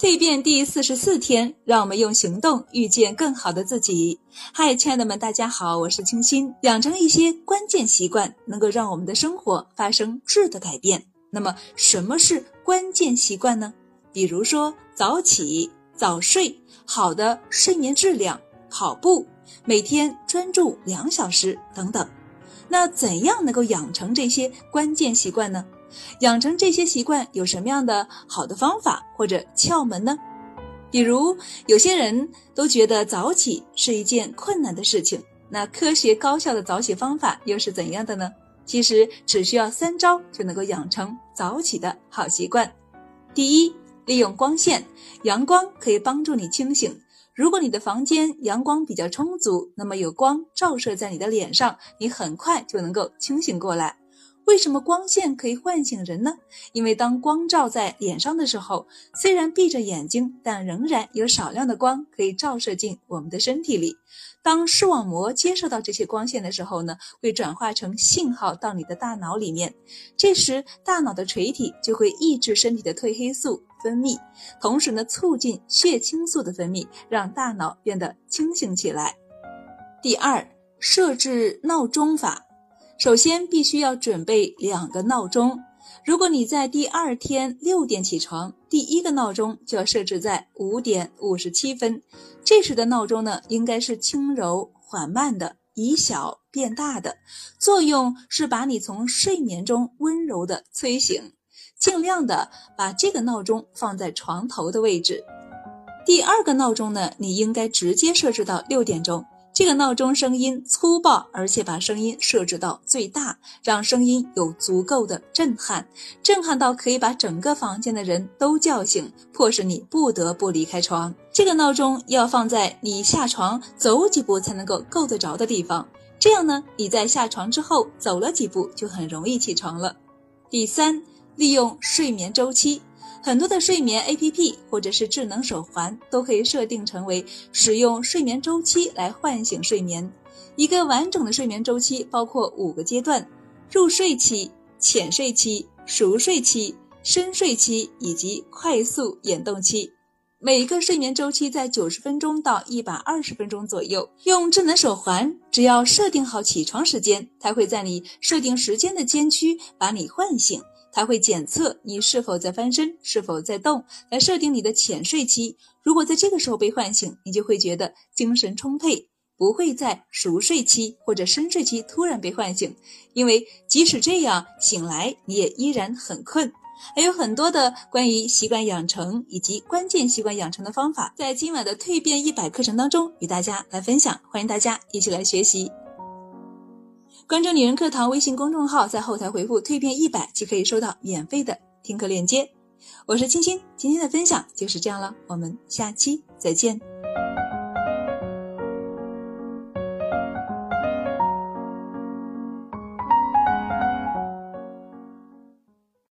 蜕变第四十四天，让我们用行动遇见更好的自己。嗨，亲爱的们，大家好，我是清新。养成一些关键习惯，能够让我们的生活发生质的改变。那么，什么是关键习惯呢？比如说早起、早睡、好的睡眠质量、跑步、每天专注两小时等等。那怎样能够养成这些关键习惯呢？养成这些习惯有什么样的好的方法或者窍门呢？比如，有些人都觉得早起是一件困难的事情，那科学高效的早起方法又是怎样的呢？其实只需要三招就能够养成早起的好习惯。第一，利用光线，阳光可以帮助你清醒。如果你的房间阳光比较充足，那么有光照射在你的脸上，你很快就能够清醒过来。为什么光线可以唤醒人呢？因为当光照在脸上的时候，虽然闭着眼睛，但仍然有少量的光可以照射进我们的身体里。当视网膜接受到这些光线的时候呢，会转化成信号到你的大脑里面。这时，大脑的垂体就会抑制身体的褪黑素分泌，同时呢，促进血清素的分泌，让大脑变得清醒起来。第二，设置闹钟法。首先，必须要准备两个闹钟。如果你在第二天六点起床，第一个闹钟就要设置在五点五十七分。这时的闹钟呢，应该是轻柔缓慢的，以小变大的，作用是把你从睡眠中温柔的催醒。尽量的把这个闹钟放在床头的位置。第二个闹钟呢，你应该直接设置到六点钟。这个闹钟声音粗暴，而且把声音设置到最大，让声音有足够的震撼，震撼到可以把整个房间的人都叫醒，迫使你不得不离开床。这个闹钟要放在你下床走几步才能够够得着的地方，这样呢，你在下床之后走了几步就很容易起床了。第三，利用睡眠周期。很多的睡眠 APP 或者是智能手环都可以设定成为使用睡眠周期来唤醒睡眠。一个完整的睡眠周期包括五个阶段：入睡期、浅睡期、熟睡期、深睡期以及快速眼动期。每个睡眠周期在九十分钟到一百二十分钟左右。用智能手环，只要设定好起床时间，它会在你设定时间的间区把你唤醒。它会检测你是否在翻身，是否在动，来设定你的浅睡期。如果在这个时候被唤醒，你就会觉得精神充沛，不会在熟睡期或者深睡期突然被唤醒，因为即使这样醒来，你也依然很困。还有很多的关于习惯养成以及关键习惯养成的方法，在今晚的蜕变一百课程当中与大家来分享，欢迎大家一起来学习。关注女人课堂微信公众号，在后台回复“蜕变一百”即可以收到免费的听课链接。我是青青，今天的分享就是这样了，我们下期再见。